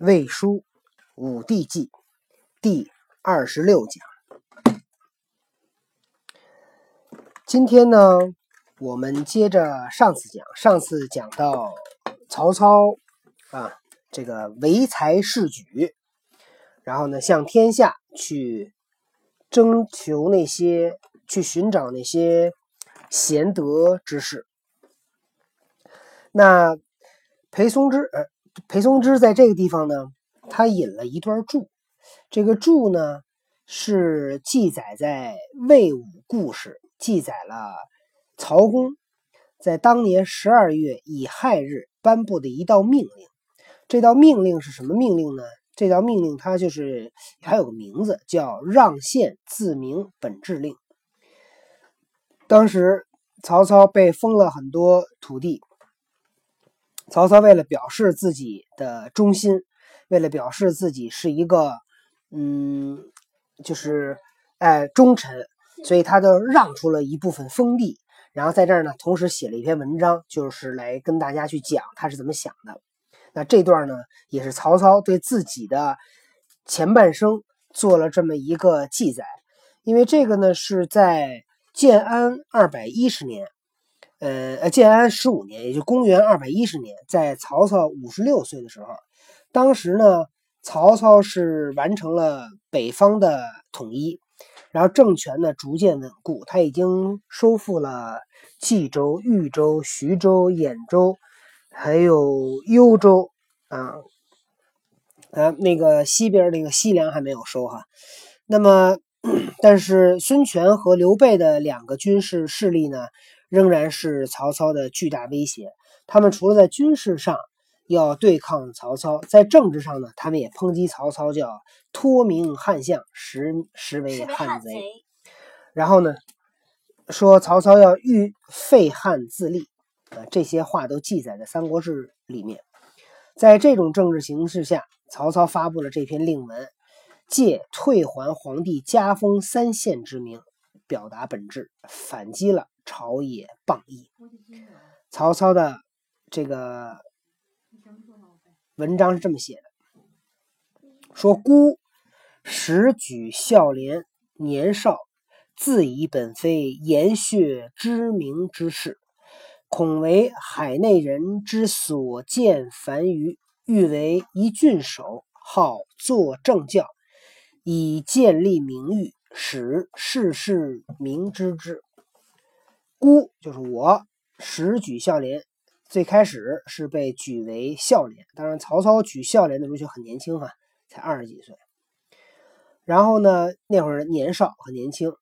魏书武帝纪第二十六讲。今天呢，我们接着上次讲，上次讲到曹操啊，这个唯才是举，然后呢，向天下去征求那些，去寻找那些贤德之士。那裴松之，呃。裴松之在这个地方呢，他引了一段注，这个注呢是记载在魏武故事，记载了曹公在当年十二月乙亥日颁布的一道命令。这道命令是什么命令呢？这道命令它就是还有个名字，叫让县自明本制令。当时曹操被封了很多土地。曹操为了表示自己的忠心，为了表示自己是一个，嗯，就是哎忠臣，所以他就让出了一部分封地，然后在这儿呢，同时写了一篇文章，就是来跟大家去讲他是怎么想的。那这段呢，也是曹操对自己的前半生做了这么一个记载，因为这个呢是在建安二百一十年。呃，建安十五年，也就公元二百一十年，在曹操五十六岁的时候，当时呢，曹操是完成了北方的统一，然后政权呢逐渐稳固，他已经收复了冀州、豫州、徐州、兖州，还有幽州啊，啊，那个西边那个西凉还没有收哈。那么，但是孙权和刘备的两个军事势力呢？仍然是曹操的巨大威胁。他们除了在军事上要对抗曹操，在政治上呢，他们也抨击曹操叫托名汉相，实实为汉贼。然后呢，说曹操要欲废汉自立，啊，这些话都记载在《三国志》里面。在这种政治形势下，曹操发布了这篇令文，借退还皇帝加封三县之名，表达本质，反击了。朝野谤议，曹操的这个文章是这么写的：说孤时举孝廉，年少自以本非颜血知名之事，恐为海内人之所见繁愚，欲为一郡守，好作政教，以建立名誉，使世事明知之。孤就是我，始举孝廉，最开始是被举为孝廉。当然，曹操举孝廉的时候就很年轻哈，才二十几岁。然后呢，那会儿年少很年轻，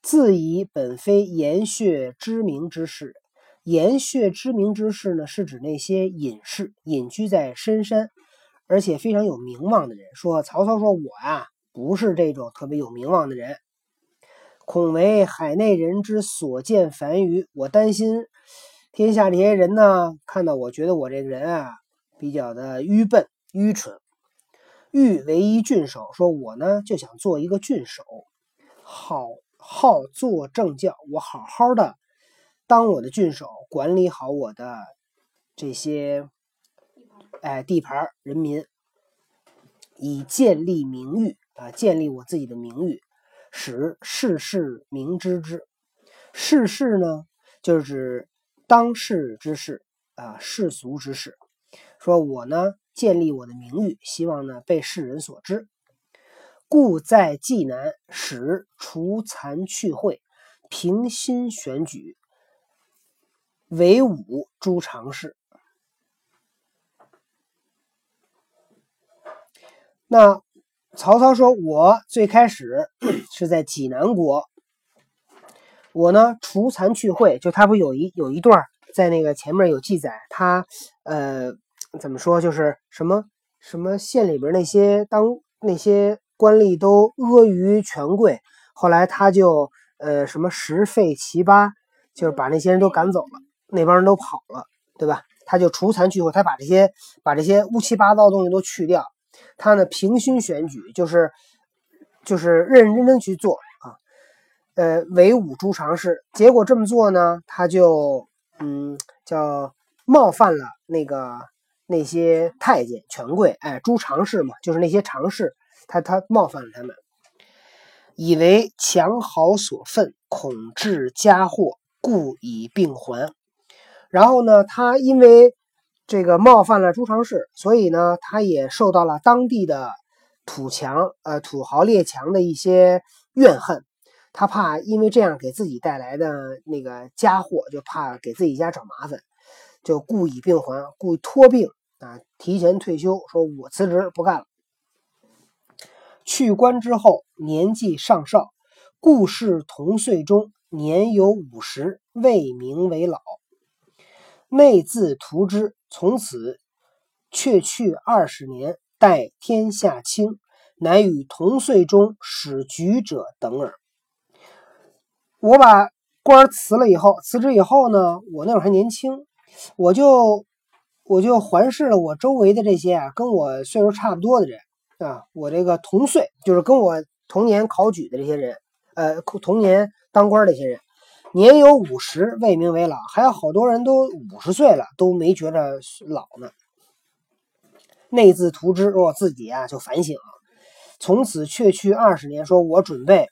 自以本非言血知名之士。言血知名之士呢，是指那些隐士，隐居在深山，而且非常有名望的人。说曹操说，我呀，不是这种特别有名望的人。恐为海内人之所见繁愚，我担心天下这些人呢，看到我觉得我这个人啊，比较的愚笨、愚蠢。欲为一郡守，说我呢就想做一个郡守，好好做政教，我好好的当我的郡守，管理好我的这些哎地盘人民，以建立名誉啊，建立我自己的名誉。使世事明知之，世事呢，就是指当世之事啊，世俗之事。说我呢，建立我的名誉，希望呢被世人所知，故在济南使除残去秽，平心选举，为武诸常事。那。曹操说：“我最开始 是在济南国，我呢除残去秽，就他不有一有一段在那个前面有记载，他呃怎么说，就是什么什么县里边那些当那些官吏都阿谀权贵，后来他就呃什么十废其八，就是把那些人都赶走了，那帮人都跑了，对吧？他就除残去秽，他把这些把这些乌七八糟的东西都去掉。”他呢，平心选举，就是就是认认真真去做啊，呃，唯武诸常侍。结果这么做呢，他就嗯，叫冒犯了那个那些太监权贵，哎，诸常侍嘛，就是那些常侍，他他冒犯了他们，以为强豪所愤，恐致家祸，故以并还。然后呢，他因为这个冒犯了诸常侍，所以呢，他也受到了当地的土强呃土豪列强的一些怨恨。他怕因为这样给自己带来的那个家祸，就怕给自己家找麻烦，就故意病还，故意托病啊，提前退休，说我辞职不干了。去官之后，年纪尚少，故事同岁中，年有五十，未名为老。内自图之，从此却去二十年，待天下清，乃与同岁中使举者等耳。我把官辞了以后，辞职以后呢，我那会儿还年轻，我就我就环视了我周围的这些啊，跟我岁数差不多的人啊，我这个同岁，就是跟我同年考举的这些人，呃，同年当官的这些人，年有五十，未名为老，还有好多人都五十岁了，都没觉着老呢。内自图之，我自己啊就反省，从此却去二十年，说我准备。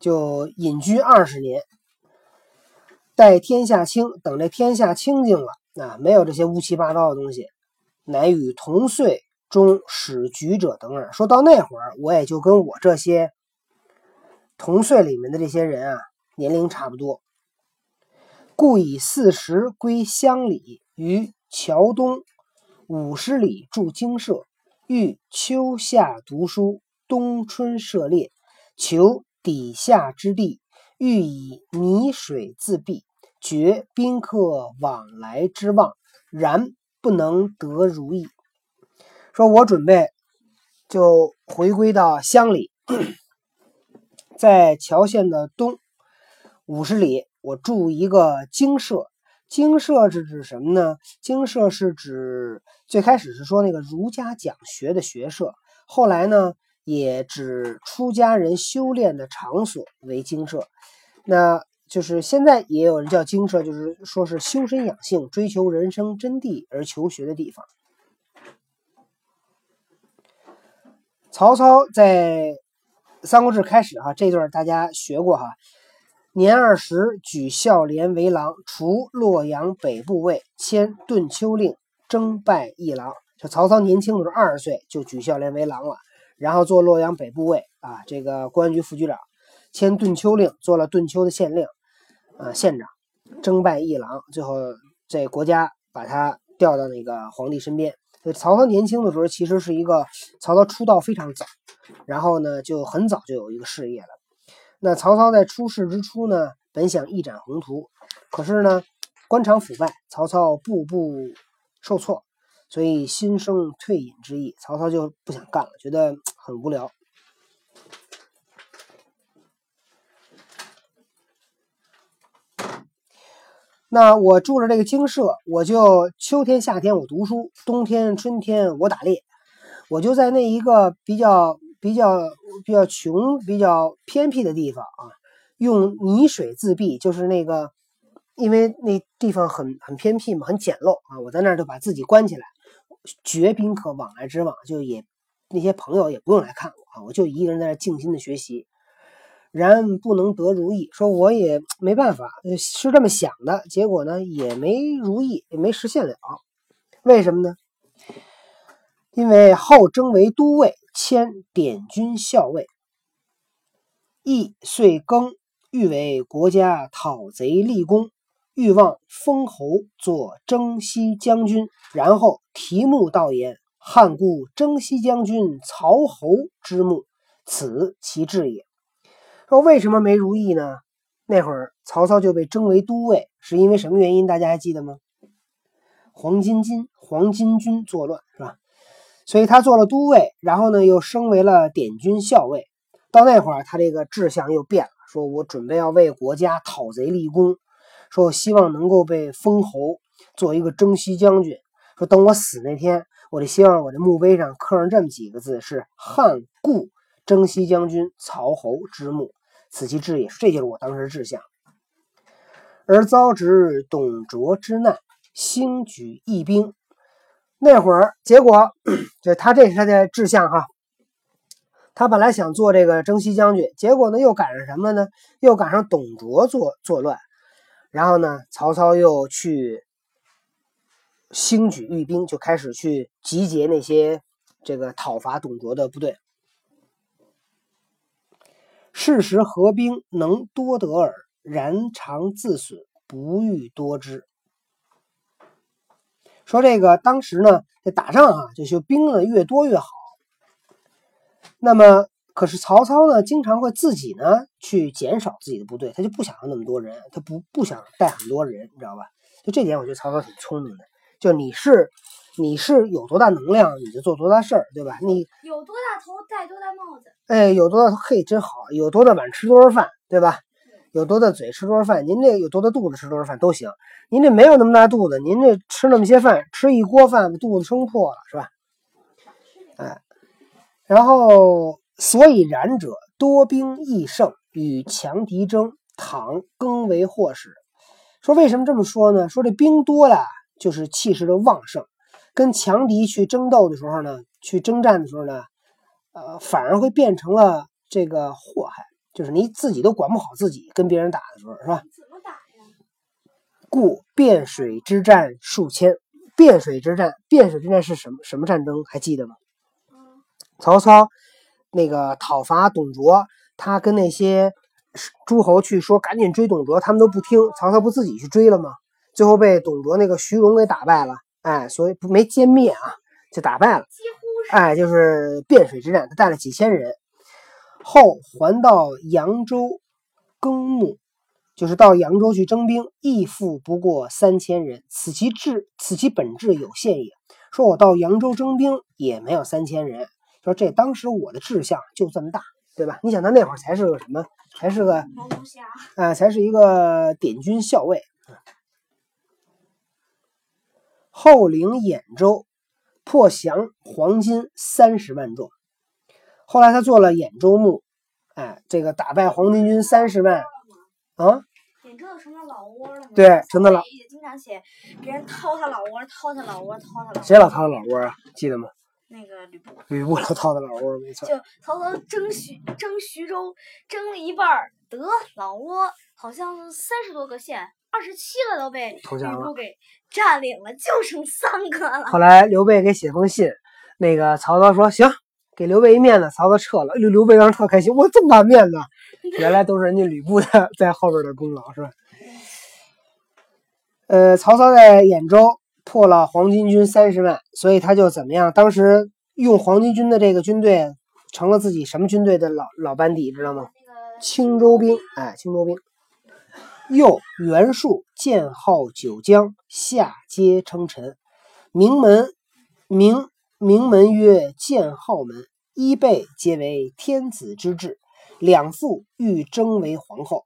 就隐居二十年，待天下清，等这天下清净了啊，没有这些乌七八糟的东西，乃与同岁中始举者等耳。说到那会儿，我也就跟我这些同岁里面的这些人啊，年龄差不多。故以四十归乡里，于桥东五十里筑精舍，欲秋夏读书，冬春涉猎，求。底下之地，欲以泥水自闭，绝宾客往来之望，然不能得如意。说我准备就回归到乡里，在乔县的东五十里，我住一个精舍。精舍是指什么呢？精舍是指最开始是说那个儒家讲学的学社，后来呢？也指出家人修炼的场所为精舍，那就是现在也有人叫精舍，就是说是修身养性、追求人生真谛而求学的地方。曹操在《三国志》开始哈，这段大家学过哈。年二十，举孝廉为郎，除洛阳北部尉，迁顿丘令，征拜一郎。就曹操年轻的时候，二十岁就举孝廉为郎了。然后做洛阳北部尉啊，这个公安局副局长，迁顿丘令，做了顿丘的县令，啊，县长，征拜一郎，最后这国家把他调到那个皇帝身边。所以曹操年轻的时候其实是一个，曹操出道非常早，然后呢就很早就有一个事业了。那曹操在出世之初呢，本想一展宏图，可是呢官场腐败，曹操步步受挫。所以心生退隐之意，曹操就不想干了，觉得很无聊。那我住着这个精舍，我就秋天、夏天我读书，冬天、春天我打猎。我就在那一个比较、比较、比较穷、比较偏僻的地方啊，用泥水自闭，就是那个，因为那地方很很偏僻嘛，很简陋啊，我在那儿就把自己关起来。绝宾客往来之往，就也那些朋友也不用来看我啊，我就一个人在那静心的学习。然不能得如意，说我也没办法，是这么想的，结果呢也没如意，也没实现了。为什么呢？因为后征为都尉，迁点军校尉，亦遂更欲为国家讨贼立功。欲望封侯，做征西将军，然后题目道言：“汉故征西将军曹侯之墓，此其志也。”说为什么没如意呢？那会儿曹操就被征为都尉，是因为什么原因？大家还记得吗？黄巾军，黄巾军作乱，是吧？所以他做了都尉，然后呢又升为了点军校尉。到那会儿，他这个志向又变了，说我准备要为国家讨贼立功。说我希望能够被封侯，做一个征西将军。说等我死那天，我就希望我这墓碑上刻上这么几个字：是汉故征西将军曹侯之墓，此其志也。这就是我当时志向。而遭值董卓之难，兴举义兵。那会儿结果，就他这是他的志向哈。他本来想做这个征西将军，结果呢又赶上什么呢？又赶上董卓作作乱，然后呢，曹操又去兴举御兵，就开始去集结那些这个讨伐董卓的部队。事时合兵能多得耳，然常自损，不欲多之。说这个当时呢，这打仗啊，就就兵呢越多越好。那么，可是曹操呢，经常会自己呢去减少自己的部队，他就不想要那么多人，他不不想带很多人，你知道吧？就这点，我觉得曹操挺聪明的。就你是你是有多大能量，你就做多大事儿，对吧？你有多大头戴多大帽子。哎，有多大头嘿，真好。有多大碗吃多少饭，对吧？有多大嘴吃多少饭，您这有多大肚子吃多少饭都行。您这没有那么大肚子，您这吃那么些饭，吃一锅饭肚子撑破了，是吧？哎，然后所以然者，多兵易胜，与强敌争，倘更为祸始。说为什么这么说呢？说这兵多了，就是气势的旺盛，跟强敌去争斗的时候呢，去征战的时候呢。呃，反而会变成了这个祸害，就是你自己都管不好自己，跟别人打的时候，是吧？怎么打呀？故汴水之战数千。汴水之战，汴水之战是什么什么战争？还记得吗？曹操那个讨伐董卓，他跟那些诸侯去说赶紧追董卓，他们都不听。曹操不自己去追了吗？最后被董卓那个徐荣给打败了，哎，所以不没歼灭啊，就打败了。哎，就是汴水之战，他带了几千人，后还到扬州耕牧，就是到扬州去征兵，亦复不过三千人。此其志，此其本质有限也。说我到扬州征兵也没有三千人，说这当时我的志向就这么大，对吧？你想他那会儿才是个什么？才是个啊，才是一个点军校尉。后领兖州。破降黄金三十万众，后来他做了兖州牧，哎，这个打败黄巾军三十万啊。兖州成了老窝了吗？对，成了老。也经常写别人掏他老窝，掏他老窝，掏他老窝。谁老掏他老窝啊？记得吗？那个吕布。吕布老掏他老窝，没错。就曹操征徐征徐州，征了一半得老窝，好像三十多个县。二十七个都被吕布给占领了，就剩三个了。后来刘备给写封信，那个曹操说行，给刘备一面子，曹操撤了。刘刘备当时特开心，我这么大面子，原来都是人家吕布的在后边的功劳，是吧？呃，曹操在兖州破了黄巾军三十万，所以他就怎么样？当时用黄巾军的这个军队成了自己什么军队的老老班底，知道吗？青州兵，哎，青州兵。又袁术建号九江，下皆称臣。名门名名门曰建号门，一辈皆为天子之志。两父欲争为皇后。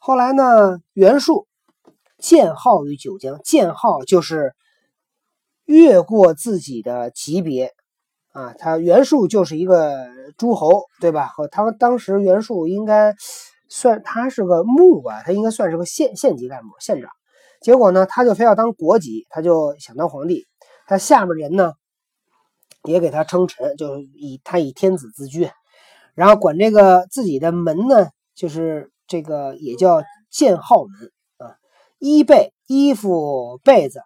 后来呢，袁术建号于九江，建号就是越过自己的级别啊。他袁术就是一个诸侯，对吧？和他当时袁术应该。算他是个牧吧，他应该算是个县县级干部、县长。结果呢，他就非要当国级，他就想当皇帝。他下面人呢，也给他称臣，就以他以天子自居，然后管这个自己的门呢，就是这个也叫建号门啊。衣被、衣服、被子，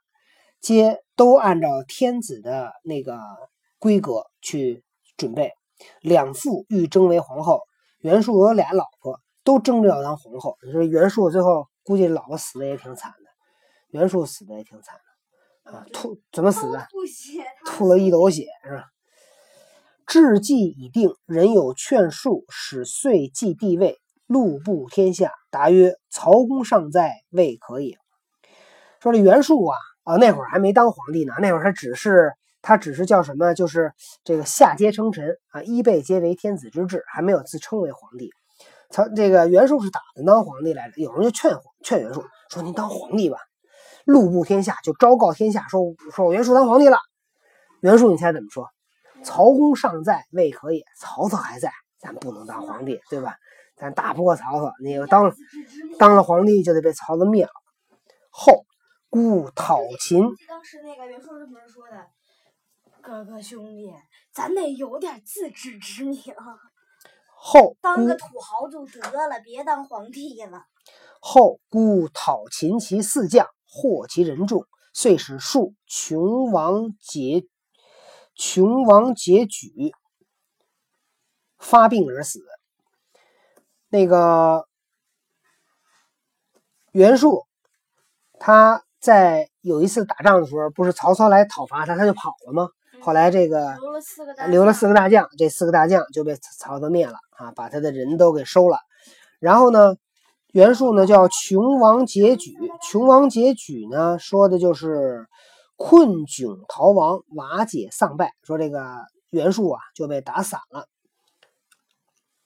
皆都按照天子的那个规格去准备。两父欲争为皇后，袁术有俩老婆。都争着要当皇后。你说袁术最后估计老婆死的也挺惨的，袁术死的也挺惨啊，吐怎么死的？吐了一斗血是吧？志计已定，人有劝术，使遂继帝位，路布天下。答曰：曹公尚在，未可也。说这袁术啊啊，那会儿还没当皇帝呢，那会儿他只是他只是叫什么？就是这个下阶称臣啊，一辈皆为天子之治，还没有自称为皇帝。曹这个袁术是打算当皇帝来着，有人就劝劝袁术说：“您当皇帝吧，路布天下，就昭告天下，说说我袁术当皇帝了。”袁术，你猜怎么说？曹公尚在，未可也。曹操还在，咱不能当皇帝，对吧？咱打不过曹操，你当当了皇帝就得被曹操灭了。后，故讨秦。当时那个袁术是怎么说的？哥哥兄弟，咱得有点自知之明。后 当个土豪就得了，别当皇帝了。后孤讨秦其四将，获其人众，遂使数穷王结穷王结举，发病而死。那个袁术，他在有一次打仗的时候，不是曹操来讨伐他，他就跑了吗？后来这个留了四个大留了四个大将，这四个大将就被曹操灭了啊，把他的人都给收了。然后呢，袁术呢叫穷王结举，穷王结举呢说的就是困窘逃亡，瓦解丧败。说这个袁术啊就被打散了，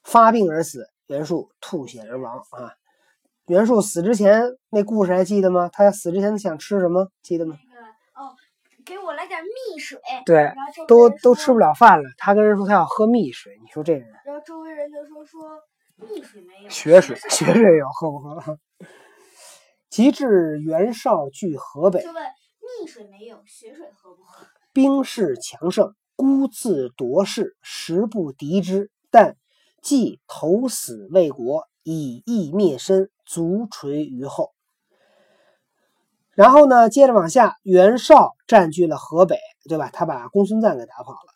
发病而死，袁术吐血而亡啊。袁术死之前那故事还记得吗？他死之前想吃什么？记得吗？给我来点蜜水。对，都都吃不了饭了，他跟人说他要喝蜜水。你说这人？然后周围人就说说血水血水有，喝不喝？及至袁绍据河北，就问蜜水没有，血水喝不喝？兵势强盛，孤自夺势，实不敌之。但既投死为国，以义灭身，足垂于后。然后呢，接着往下，袁绍占据了河北，对吧？他把公孙瓒给打跑了，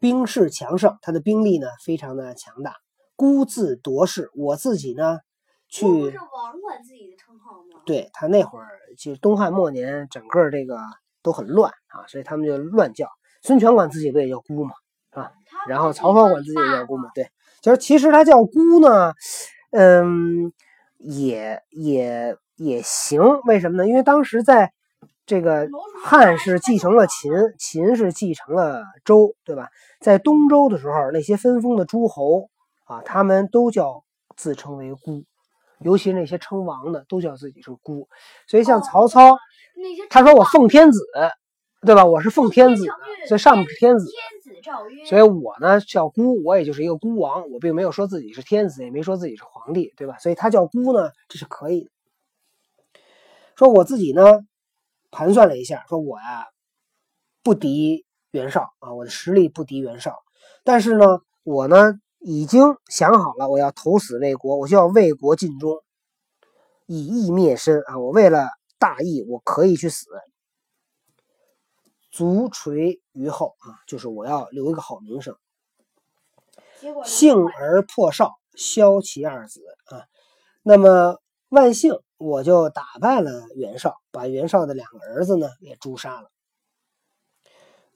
兵势强盛，他的兵力呢非常的强大。孤字夺势，我自己呢去。不是王管自己的称号吗？对他那会儿，其实东汉末年，整个这个都很乱啊，所以他们就乱叫。孙权管自己不也叫孤吗？啊，然后曹操管自己也叫孤嘛？对，就是其实他叫孤呢，嗯，也也。也行，为什么呢？因为当时在这个汉是继承了秦，秦是继承了周，对吧？在东周的时候，那些分封的诸侯啊，他们都叫自称为孤，尤其是那些称王的，都叫自己是孤。所以像曹操，他说我奉天子，对吧？我是奉天子，所以上面是天子。所以我呢叫孤，我也就是一个孤王，我并没有说自己是天子，也没说自己是皇帝，对吧？所以他叫孤呢，这是可以的。说我自己呢，盘算了一下，说我呀不敌袁绍啊，我的实力不敌袁绍，但是呢，我呢已经想好了，我要投死魏国，我就要为国尽忠，以义灭身啊！我为了大义，我可以去死，足垂于后啊，就是我要留一个好名声。幸而破少，消其二子啊，那么万幸。我就打败了袁绍，把袁绍的两个儿子呢也诛杀了。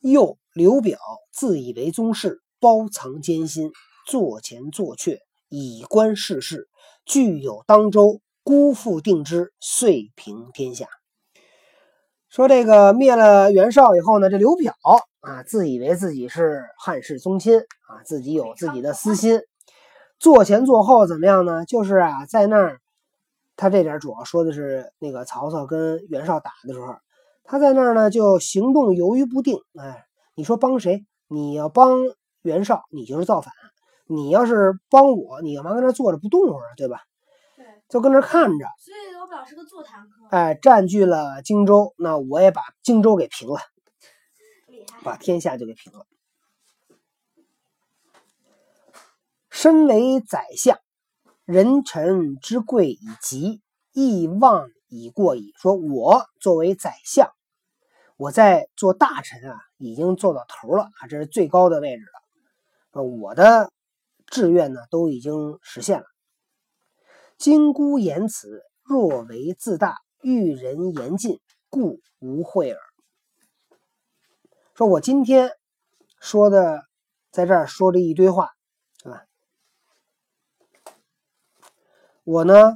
又刘表自以为宗室，包藏奸心，坐前坐阙，以观世事，具有当周，辜负定之，遂平天下。说这个灭了袁绍以后呢，这刘表啊，自以为自己是汉室宗亲啊，自己有自己的私心，坐前坐后怎么样呢？就是啊，在那儿。他这点主要说的是那个曹操跟袁绍打的时候，他在那儿呢就行动犹豫不定。哎，你说帮谁？你要帮袁绍，你就是造反；你要是帮我，你干嘛跟那坐着不动会儿，对吧？对，就跟那看着。所以我表是个座谈客。哎，占据了荆州，那我也把荆州给平了，把天下就给平了。身为宰相。人臣之贵已极，亦望已过矣。说我作为宰相，我在做大臣啊，已经做到头了啊，这是最高的位置了。我的志愿呢，都已经实现了。金孤言辞，若为自大，遇人言尽，故无惠耳。说我今天说的，在这儿说这一堆话。我呢，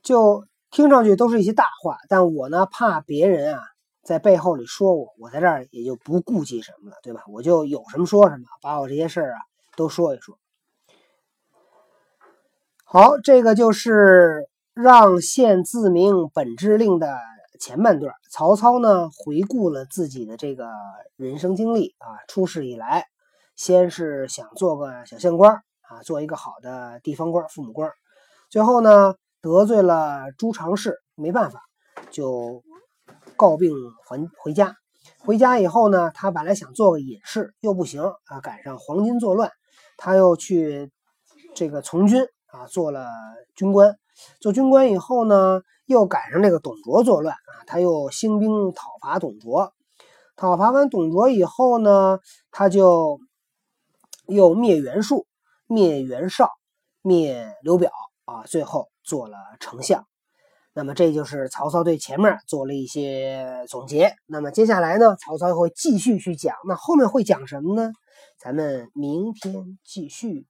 就听上去都是一些大话，但我呢怕别人啊在背后里说我，我在这儿也就不顾忌什么了，对吧？我就有什么说什么，把我这些事儿啊都说一说。好，这个就是让县自明本志令的前半段。曹操呢回顾了自己的这个人生经历啊，出世以来，先是想做个小县官啊，做一个好的地方官、父母官。最后呢，得罪了朱常氏，没办法，就告病还回家。回家以后呢，他本来想做个隐士，又不行啊，赶上黄巾作乱，他又去这个从军啊，做了军官。做军官以后呢，又赶上这个董卓作乱啊，他又兴兵讨伐董卓。讨伐完董卓以后呢，他就又灭袁术、灭袁绍、灭刘表啊，最后做了丞相。那么这就是曹操对前面做了一些总结。那么接下来呢，曹操会继续去讲。那后面会讲什么呢？咱们明天继续。